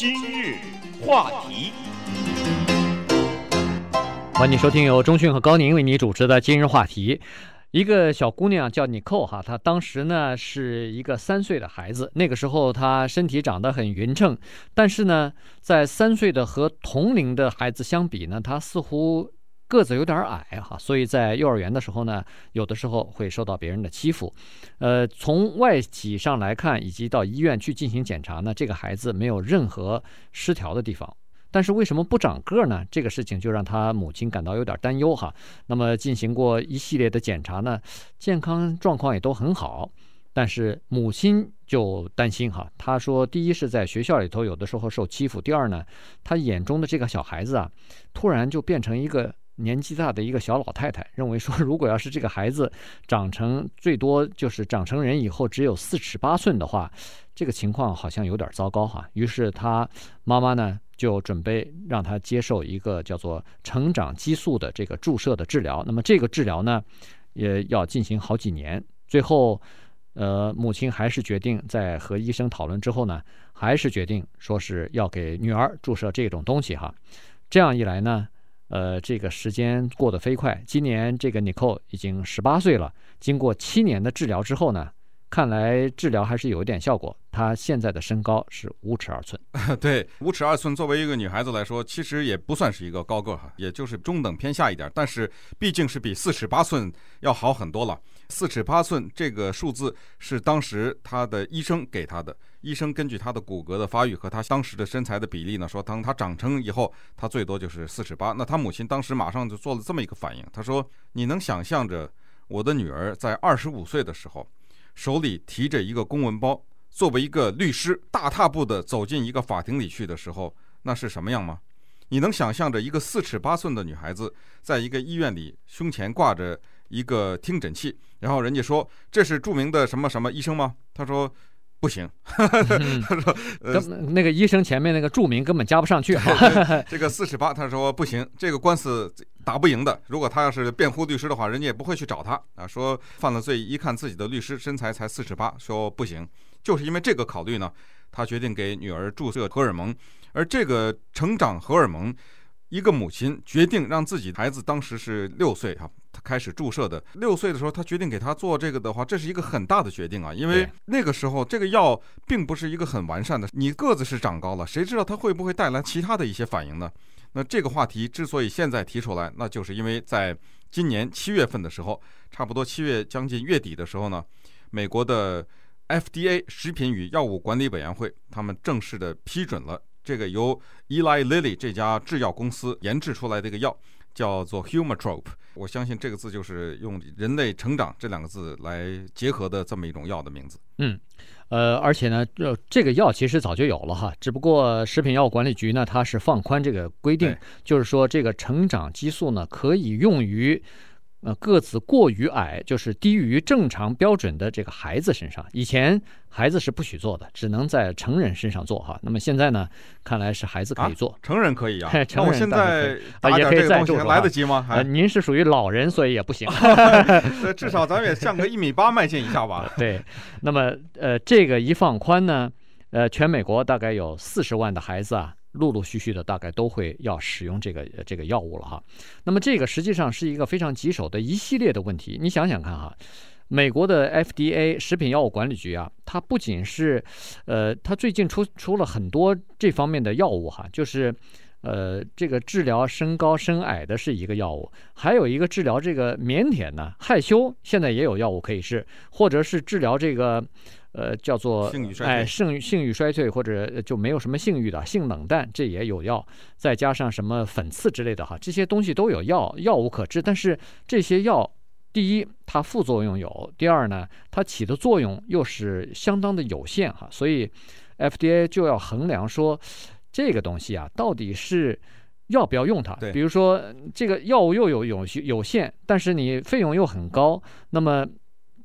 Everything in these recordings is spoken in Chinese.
今日话题，欢迎收听由中讯和高宁为你主持的今日话题。一个小姑娘叫妮蔻哈，她当时呢是一个三岁的孩子，那个时候她身体长得很匀称，但是呢，在三岁的和同龄的孩子相比呢，她似乎个子有点矮哈，所以在幼儿园的时候呢，有的时候会受到别人的欺负。呃，从外体上来看，以及到医院去进行检查呢，这个孩子没有任何失调的地方。但是为什么不长个呢？这个事情就让他母亲感到有点担忧哈。那么进行过一系列的检查呢，健康状况也都很好。但是母亲就担心哈，她说：第一是在学校里头有的时候受欺负；第二呢，她眼中的这个小孩子啊，突然就变成一个年纪大的一个小老太太。认为说，如果要是这个孩子长成最多就是长成人以后只有四尺八寸的话，这个情况好像有点糟糕哈。于是她妈妈呢，就准备让她接受一个叫做成长激素的这个注射的治疗。那么这个治疗呢，也要进行好几年。最后，呃，母亲还是决定在和医生讨论之后呢，还是决定说是要给女儿注射这种东西哈。这样一来呢，呃，这个时间过得飞快。今年这个 Nicole 已经十八岁了。经过七年的治疗之后呢，看来治疗还是有一点效果。她现在的身高是五尺二寸。对，五尺二寸，作为一个女孩子来说，其实也不算是一个高个哈，也就是中等偏下一点。但是毕竟是比四尺八寸要好很多了。四尺八寸这个数字是当时他的医生给他的。医生根据他的骨骼的发育和他当时的身材的比例呢，说当他长成以后，他最多就是四尺八。那他母亲当时马上就做了这么一个反应，她说：“你能想象着我的女儿在二十五岁的时候？”手里提着一个公文包，作为一个律师，大踏步地走进一个法庭里去的时候，那是什么样吗？你能想象着一个四尺八寸的女孩子，在一个医院里胸前挂着一个听诊器，然后人家说这是著名的什么什么医生吗？他说。不行，他说，呃，那个医生前面那个注明根本加不上去。这个四十八，他说不行，这个官司打不赢的。如果他要是辩护律师的话，人家也不会去找他啊。说犯了罪，一看自己的律师身材才四十八，说不行，就是因为这个考虑呢，他决定给女儿注射荷尔蒙，而这个成长荷尔蒙。一个母亲决定让自己孩子当时是六岁哈，他开始注射的。六岁的时候，他决定给他做这个的话，这是一个很大的决定啊，因为那个时候这个药并不是一个很完善的。你个子是长高了，谁知道它会不会带来其他的一些反应呢？那这个话题之所以现在提出来，那就是因为在今年七月份的时候，差不多七月将近月底的时候呢，美国的 FDA 食品与药物管理委员会他们正式的批准了。这个由 Eli Lilly 这家制药公司研制出来的一个药叫做 Humatrope，我相信这个字就是用“人类成长”这两个字来结合的这么一种药的名字。嗯，呃，而且呢，这这个药其实早就有了哈，只不过食品药物管理局呢，它是放宽这个规定，就是说这个成长激素呢可以用于。呃，个子过于矮，就是低于正常标准的这个孩子身上，以前孩子是不许做的，只能在成人身上做哈。那么现在呢，看来是孩子可以做，啊、成人可以啊。成人现在啊也可以再做，来得及吗？呃，您是属于老人，所以也不行。至少咱们也向个一米八迈进一下吧。对，那么呃，这个一放宽呢，呃，全美国大概有四十万的孩子啊。陆陆续续的，大概都会要使用这个这个药物了哈。那么这个实际上是一个非常棘手的一系列的问题。你想想看哈，美国的 FDA 食品药物管理局啊，它不仅是，呃，它最近出出了很多这方面的药物哈，就是，呃，这个治疗身高身矮的是一个药物，还有一个治疗这个腼腆呢害羞，现在也有药物可以试，或者是治疗这个。呃，叫做哎，性性欲衰退或者就没有什么性欲的性冷淡，这也有药，再加上什么粉刺之类的哈，这些东西都有药，药物可治。但是这些药，第一它副作用有，第二呢，它起的作用又是相当的有限哈，所以 FDA 就要衡量说这个东西啊，到底是要不要用它。比如说这个药物又有有有限，但是你费用又很高，那么。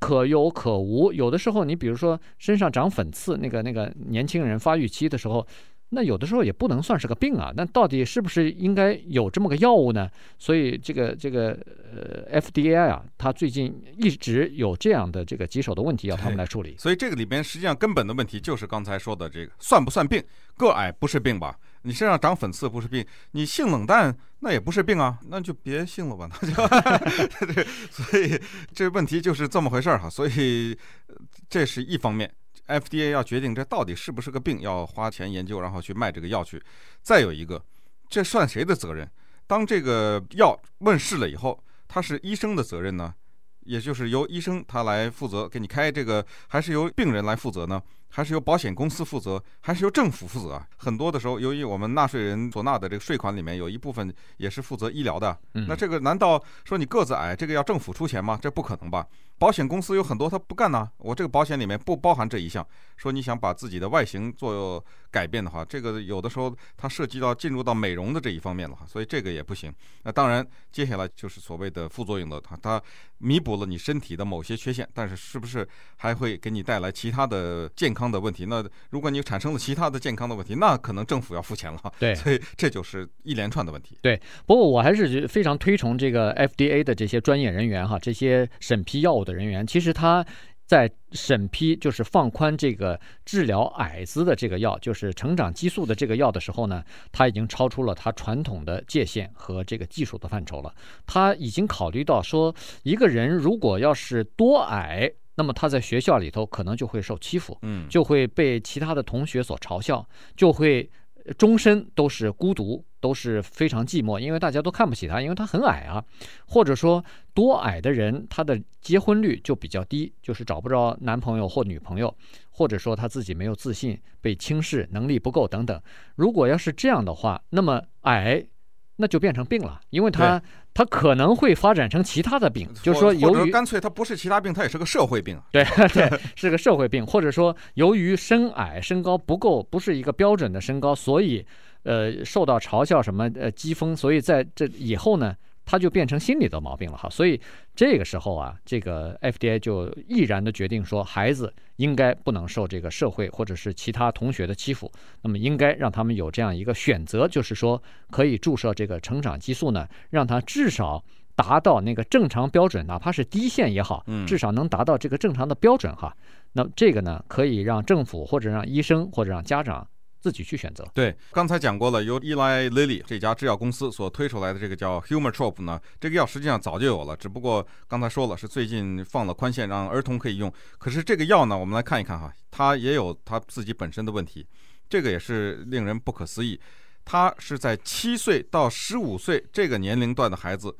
可有可无，有的时候你比如说身上长粉刺，那个那个年轻人发育期的时候，那有的时候也不能算是个病啊。那到底是不是应该有这么个药物呢？所以这个这个呃 FDA 啊，它最近一直有这样的这个棘手的问题要他们来处理。所以这个里边实际上根本的问题就是刚才说的这个算不算病？个癌不是病吧？你身上长粉刺不是病？你性冷淡那也不是病啊？那就别性了吧，那就 对所以这问题就是这么回事儿哈。所以这是一方面。FDA 要决定这到底是不是个病，要花钱研究，然后去卖这个药去。再有一个，这算谁的责任？当这个药问世了以后，它是医生的责任呢，也就是由医生他来负责给你开这个，还是由病人来负责呢？还是由保险公司负责，还是由政府负责啊？很多的时候，由于我们纳税人所纳的这个税款里面有一部分也是负责医疗的，那这个难道说你个子矮，这个要政府出钱吗？这不可能吧？保险公司有很多他不干呢，我这个保险里面不包含这一项。说你想把自己的外形做改变的话，这个有的时候它涉及到进入到美容的这一方面了哈，所以这个也不行。那当然，接下来就是所谓的副作用的，它它弥补了你身体的某些缺陷，但是是不是还会给你带来其他的健康的问题？那如果你产生了其他的健康的问题，那可能政府要付钱了。对，所以这就是一连串的问题。对，不过我还是非常推崇这个 FDA 的这些专业人员哈，这些审批药物的人员，其实他。在审批就是放宽这个治疗矮子的这个药，就是成长激素的这个药的时候呢，他已经超出了他传统的界限和这个技术的范畴了。他已经考虑到说，一个人如果要是多矮，那么他在学校里头可能就会受欺负，嗯，就会被其他的同学所嘲笑，就会。终身都是孤独，都是非常寂寞，因为大家都看不起他，因为他很矮啊。或者说，多矮的人，他的结婚率就比较低，就是找不着男朋友或女朋友，或者说他自己没有自信，被轻视，能力不够等等。如果要是这样的话，那么矮。那就变成病了，因为他他可能会发展成其他的病，就是说，由于干脆他不是其他病，他也是个社会病。对 对，是个社会病，或者说由于身矮身高不够，不是一个标准的身高，所以呃受到嘲笑什么呃讥讽，所以在这以后呢。他就变成心理的毛病了哈，所以这个时候啊，这个 FDA 就毅然的决定说，孩子应该不能受这个社会或者是其他同学的欺负，那么应该让他们有这样一个选择，就是说可以注射这个成长激素呢，让他至少达到那个正常标准，哪怕是低线也好，至少能达到这个正常的标准哈。那这个呢，可以让政府或者让医生或者让家长。自己去选择。对，刚才讲过了，由 Eli Lilly 这家制药公司所推出来的这个叫 Humatrope 呢，这个药实际上早就有了，只不过刚才说了是最近放了宽限，让儿童可以用。可是这个药呢，我们来看一看哈，它也有它自己本身的问题，这个也是令人不可思议。它是在七岁到十五岁这个年龄段的孩子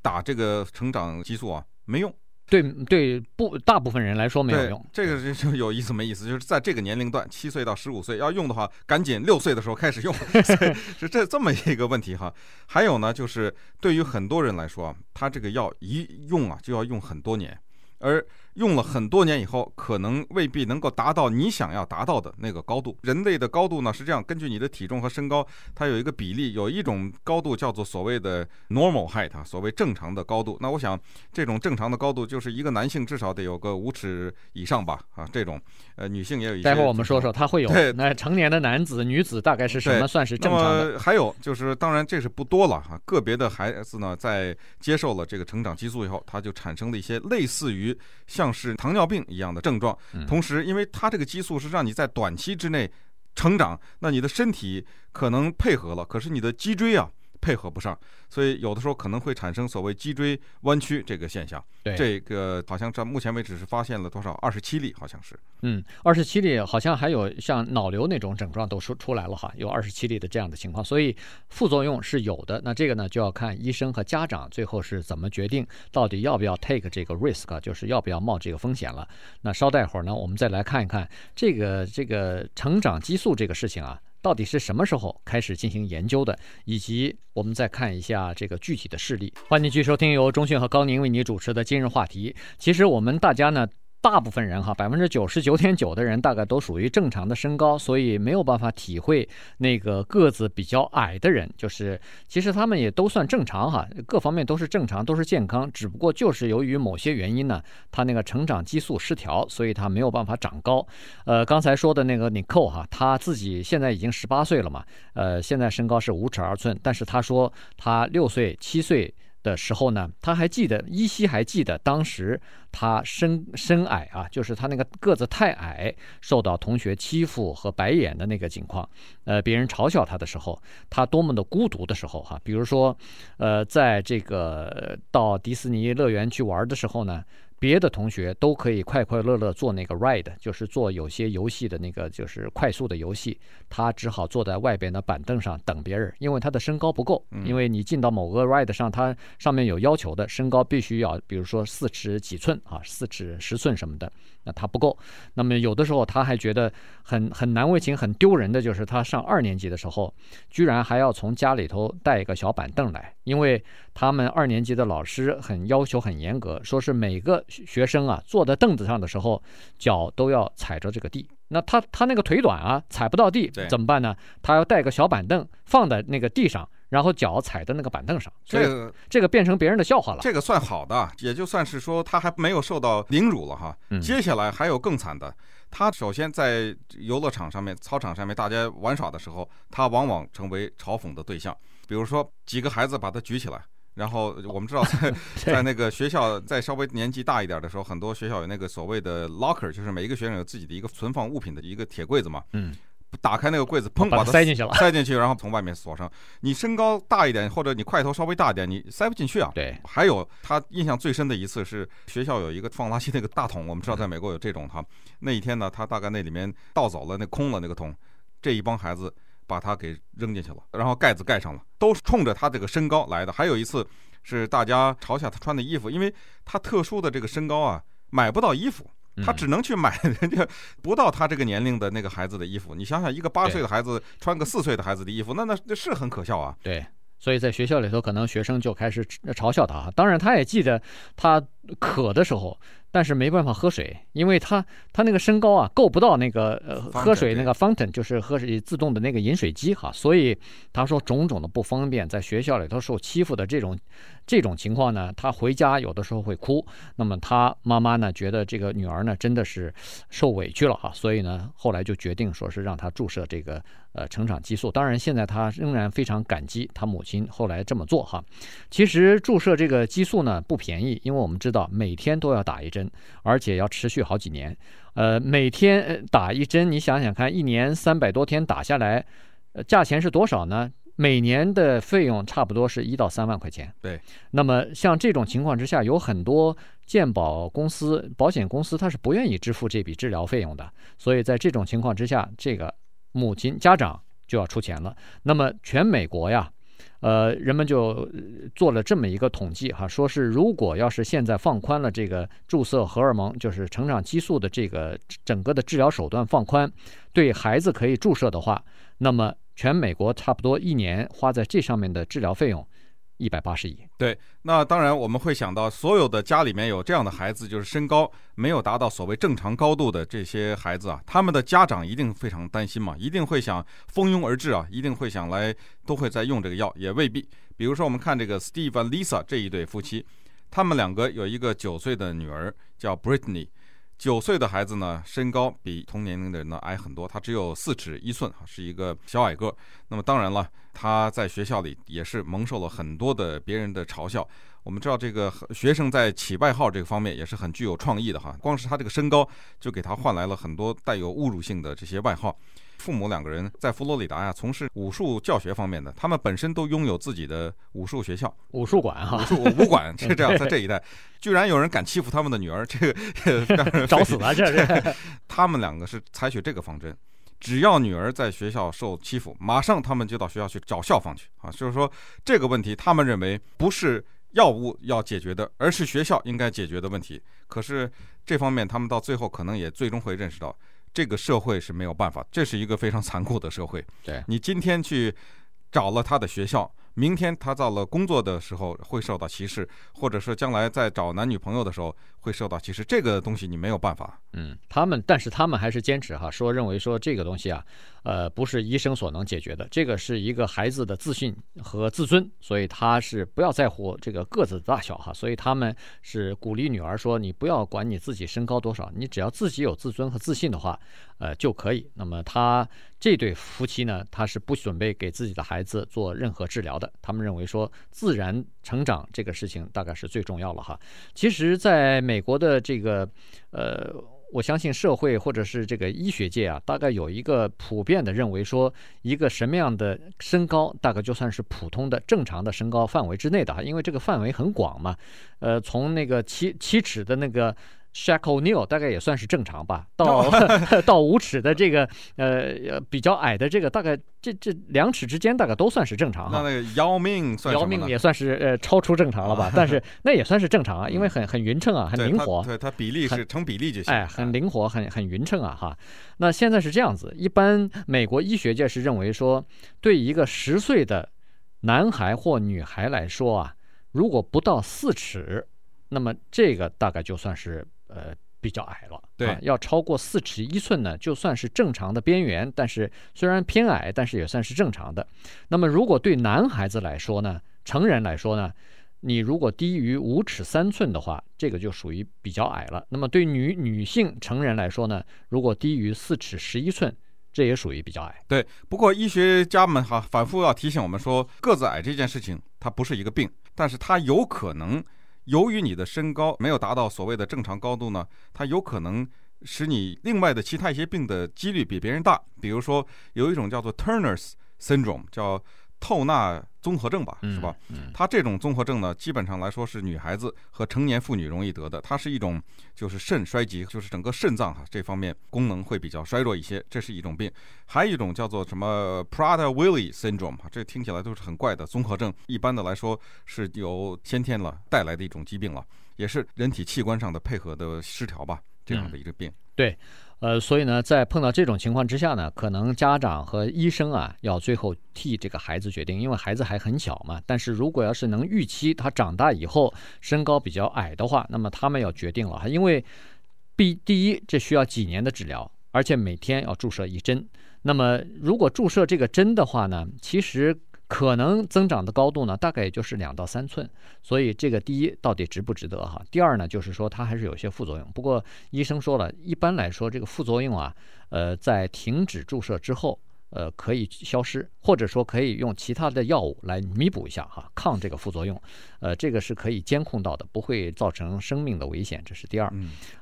打这个成长激素啊，没用。对对，不大部分人来说没有用。这个就有意思没意思，就是在这个年龄段，七岁到十五岁要用的话，赶紧六岁的时候开始用，是这这么一个问题哈。还有呢，就是对于很多人来说，他这个药一用啊，就要用很多年，而。用了很多年以后，可能未必能够达到你想要达到的那个高度。人类的高度呢，是这样，根据你的体重和身高，它有一个比例，有一种高度叫做所谓的 normal height，所谓正常的高度。那我想，这种正常的高度就是一个男性至少得有个五尺以上吧，啊，这种，呃，女性也有一些。待会儿我们说说，他会有。对，那成年的男子、女子大概是什么算是正常的？那么还有就是，当然这是不多了哈。个别的孩子呢，在接受了这个成长激素以后，他就产生了一些类似于像。像是糖尿病一样的症状，同时，因为它这个激素是让你在短期之内成长，那你的身体可能配合了，可是你的脊椎啊。配合不上，所以有的时候可能会产生所谓脊椎弯曲这个现象。对，这个好像在目前为止是发现了多少？二十七例，好像是。嗯，二十七例，好像还有像脑瘤那种症状都出出来了哈，有二十七例的这样的情况，所以副作用是有的。那这个呢，就要看医生和家长最后是怎么决定，到底要不要 take 这个 risk，就是要不要冒这个风险了。那稍待会儿呢，我们再来看一看这个这个成长激素这个事情啊。到底是什么时候开始进行研究的？以及我们再看一下这个具体的事例。欢迎继续收听由中讯和高宁为你主持的今日话题。其实我们大家呢。大部分人哈，百分之九十九点九的人大概都属于正常的身高，所以没有办法体会那个个子比较矮的人，就是其实他们也都算正常哈，各方面都是正常，都是健康，只不过就是由于某些原因呢，他那个成长激素失调，所以他没有办法长高。呃，刚才说的那个 Nicole 哈，他自己现在已经十八岁了嘛，呃，现在身高是五尺二寸，但是他说他六岁七岁。的时候呢，他还记得，依稀还记得当时他身身矮啊，就是他那个个子太矮，受到同学欺负和白眼的那个情况。呃，别人嘲笑他的时候，他多么的孤独的时候哈。比如说，呃，在这个到迪士尼乐园去玩的时候呢。别的同学都可以快快乐乐做那个 ride，就是做有些游戏的那个，就是快速的游戏。他只好坐在外边的板凳上等别人，因为他的身高不够。因为你进到某个 ride 上，它上面有要求的身高必须要，比如说四尺几寸啊，四尺十寸什么的，那他不够。那么有的时候他还觉得很很难为情、很丢人的，就是他上二年级的时候，居然还要从家里头带一个小板凳来，因为他们二年级的老师很要求很严格，说是每个。学生啊，坐在凳子上的时候，脚都要踩着这个地。那他他那个腿短啊，踩不到地，怎么办呢？他要带个小板凳放在那个地上，然后脚踩在那个板凳上。这个这个变成别人的笑话了。这个算好的，也就算是说他还没有受到凌辱了哈。接下来还有更惨的。他首先在游乐场上面、操场上面大家玩耍的时候，他往往成为嘲讽的对象。比如说几个孩子把他举起来。然后我们知道，在在那个学校，在稍微年纪大一点的时候，很多学校有那个所谓的 locker，就是每一个学生有自己的一个存放物品的一个铁柜子嘛。嗯。打开那个柜子，砰，把它塞进去了，塞进去，然后从外面锁上。你身高大一点，或者你块头稍微大一点，你塞不进去啊。对。还有他印象最深的一次是学校有一个放垃圾那个大桶，我们知道在美国有这种哈。那一天呢，他大概那里面倒走了，那空了那个桶，这一帮孩子。把他给扔进去了，然后盖子盖上了，都是冲着他这个身高来的。还有一次是大家嘲笑他穿的衣服，因为他特殊的这个身高啊，买不到衣服，他只能去买人家不到他这个年龄的那个孩子的衣服。你想想，一个八岁的孩子穿个四岁的孩子的衣服，那那那是很可笑啊。对，所以在学校里头，可能学生就开始嘲笑他。当然，他也记得他渴的时候。但是没办法喝水，因为他他那个身高啊够不到那个呃喝水那个 fountain，就是喝水自动的那个饮水机哈，所以他说种种的不方便，在学校里头受欺负的这种这种情况呢，他回家有的时候会哭。那么他妈妈呢觉得这个女儿呢真的是受委屈了哈，所以呢后来就决定说是让他注射这个呃成长激素。当然现在他仍然非常感激他母亲后来这么做哈。其实注射这个激素呢不便宜，因为我们知道每天都要打一针。而且要持续好几年，呃，每天打一针，你想想看，一年三百多天打下来，呃，价钱是多少呢？每年的费用差不多是一到三万块钱。对，那么像这种情况之下，有很多健保公司、保险公司，他是不愿意支付这笔治疗费用的。所以在这种情况之下，这个母亲家长就要出钱了。那么全美国呀。呃，人们就做了这么一个统计哈，说是如果要是现在放宽了这个注射荷尔蒙，就是成长激素的这个整个的治疗手段放宽，对孩子可以注射的话，那么全美国差不多一年花在这上面的治疗费用。一百八十亿，对，那当然我们会想到，所有的家里面有这样的孩子，就是身高没有达到所谓正常高度的这些孩子啊，他们的家长一定非常担心嘛，一定会想蜂拥而至啊，一定会想来，都会在用这个药，也未必。比如说，我们看这个 Steve 和 Lisa 这一对夫妻，他们两个有一个九岁的女儿叫 Brittany。九岁的孩子呢，身高比同年龄的人呢矮很多，他只有四尺一寸，是一个小矮个。那么当然了，他在学校里也是蒙受了很多的别人的嘲笑。我们知道，这个学生在起外号这个方面也是很具有创意的哈。光是他这个身高，就给他换来了很多带有侮辱性的这些外号。父母两个人在佛罗里达呀，从事武术教学方面的，他们本身都拥有自己的武术学校、武术馆哈、武术武馆 是这样。在这一代，居然有人敢欺负他们的女儿，这个 找死了！这是他们两个是采取这个方针，只要女儿在学校受欺负，马上他们就到学校去找校方去啊。就是说这个问题，他们认为不是药物要解决的，而是学校应该解决的问题。可是这方面，他们到最后可能也最终会认识到。这个社会是没有办法，这是一个非常残酷的社会。对，你今天去找了他的学校，明天他到了工作的时候会受到歧视，或者说将来在找男女朋友的时候会受到歧视，这个东西你没有办法。嗯，他们，但是他们还是坚持哈，说认为说这个东西啊，呃，不是医生所能解决的，这个是一个孩子的自信和自尊，所以他是不要在乎这个个子的大小哈，所以他们是鼓励女儿说，你不要管你自己身高多少，你只要自己有自尊和自信的话，呃，就可以。那么他这对夫妻呢，他是不准备给自己的孩子做任何治疗的。他们认为说，自然成长这个事情大概是最重要了哈。其实，在美国的这个，呃，我相信社会或者是这个医学界啊，大概有一个普遍的认为说，一个什么样的身高，大概就算是普通的正常的身高范围之内的哈，因为这个范围很广嘛。呃，从那个七七尺的那个。Shaq O'Neal 大概也算是正常吧，到 到五尺的这个呃比较矮的这个，大概这这两尺之间大概都算是正常哈。那那个姚明算什么？姚明也算是呃超出正常了吧？但是那也算是正常啊，因为很很匀称啊，很灵活。对，它比例是成比例就行。哎，很灵活，很很匀称啊哈。那现在是这样子，一般美国医学界是认为说，对一个十岁的男孩或女孩来说啊，如果不到四尺，那么这个大概就算是。呃，比较矮了，对、啊，要超过四尺一寸呢，就算是正常的边缘，但是虽然偏矮，但是也算是正常的。那么，如果对男孩子来说呢，成人来说呢，你如果低于五尺三寸的话，这个就属于比较矮了。那么，对女女性成人来说呢，如果低于四尺十一寸，这也属于比较矮。对，不过医学家们哈反复要提醒我们说，个子矮这件事情它不是一个病，但是它有可能。由于你的身高没有达到所谓的正常高度呢，它有可能使你另外的其他一些病的几率比别人大。比如说，有一种叫做 Turner's syndrome，叫透纳综合症吧，是吧？它这种综合症呢，基本上来说是女孩子和成年妇女容易得的。它是一种就是肾衰竭，就是整个肾脏哈这方面功能会比较衰弱一些，这是一种病。还有一种叫做什么 Prader-Willi syndrome，这听起来都是很怪的综合症。一般的来说是由先天了带来的一种疾病了，也是人体器官上的配合的失调吧，这样的一个病。嗯、对。呃，所以呢，在碰到这种情况之下呢，可能家长和医生啊，要最后替这个孩子决定，因为孩子还很小嘛。但是如果要是能预期他长大以后身高比较矮的话，那么他们要决定了哈，因为必第一，这需要几年的治疗，而且每天要注射一针。那么如果注射这个针的话呢，其实。可能增长的高度呢，大概也就是两到三寸，所以这个第一到底值不值得哈？第二呢，就是说它还是有些副作用。不过医生说了，一般来说这个副作用啊，呃，在停止注射之后，呃，可以消失，或者说可以用其他的药物来弥补一下哈，抗这个副作用。呃，这个是可以监控到的，不会造成生命的危险。这是第二。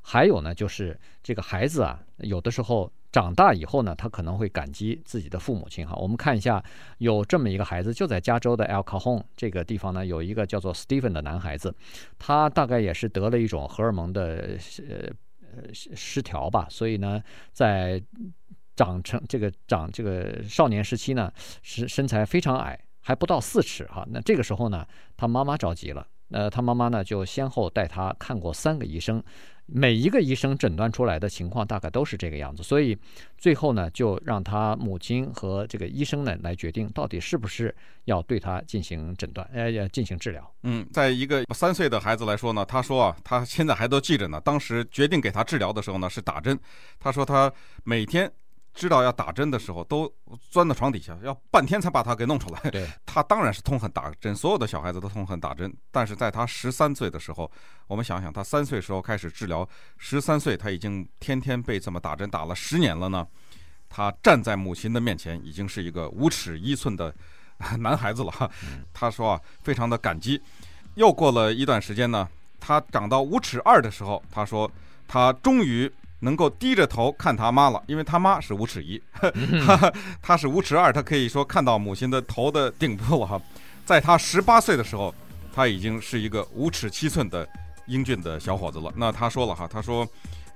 还有呢，就是这个孩子啊，有的时候。长大以后呢，他可能会感激自己的父母亲哈。我们看一下，有这么一个孩子，就在加州的 El Cajon 这个地方呢，有一个叫做 Stephen 的男孩子，他大概也是得了一种荷尔蒙的呃呃失调吧，所以呢，在长成这个长这个少年时期呢，是身材非常矮，还不到四尺哈。那这个时候呢，他妈妈着急了，呃，他妈妈呢就先后带他看过三个医生。每一个医生诊断出来的情况大概都是这个样子，所以最后呢，就让他母亲和这个医生呢来决定到底是不是要对他进行诊断，呃，要进行治疗。嗯，在一个三岁的孩子来说呢，他说啊，他现在还都记着呢，当时决定给他治疗的时候呢是打针，他说他每天。知道要打针的时候，都钻到床底下，要半天才把他给弄出来。对，他当然是痛恨打针，所有的小孩子都痛恨打针。但是在他十三岁的时候，我们想想，他三岁时候开始治疗，十三岁他已经天天被这么打针打了十年了呢。他站在母亲的面前，已经是一个五尺一寸的 男孩子了。他说啊，非常的感激。又过了一段时间呢，他长到五尺二的时候，他说他终于。能够低着头看他妈了，因为他妈是五尺一，他 他是五尺二，他可以说看到母亲的头的顶部了哈。在他十八岁的时候，他已经是一个五尺七寸的英俊的小伙子了。那他说了哈，他说，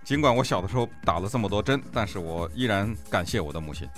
尽管我小的时候打了这么多针，但是我依然感谢我的母亲。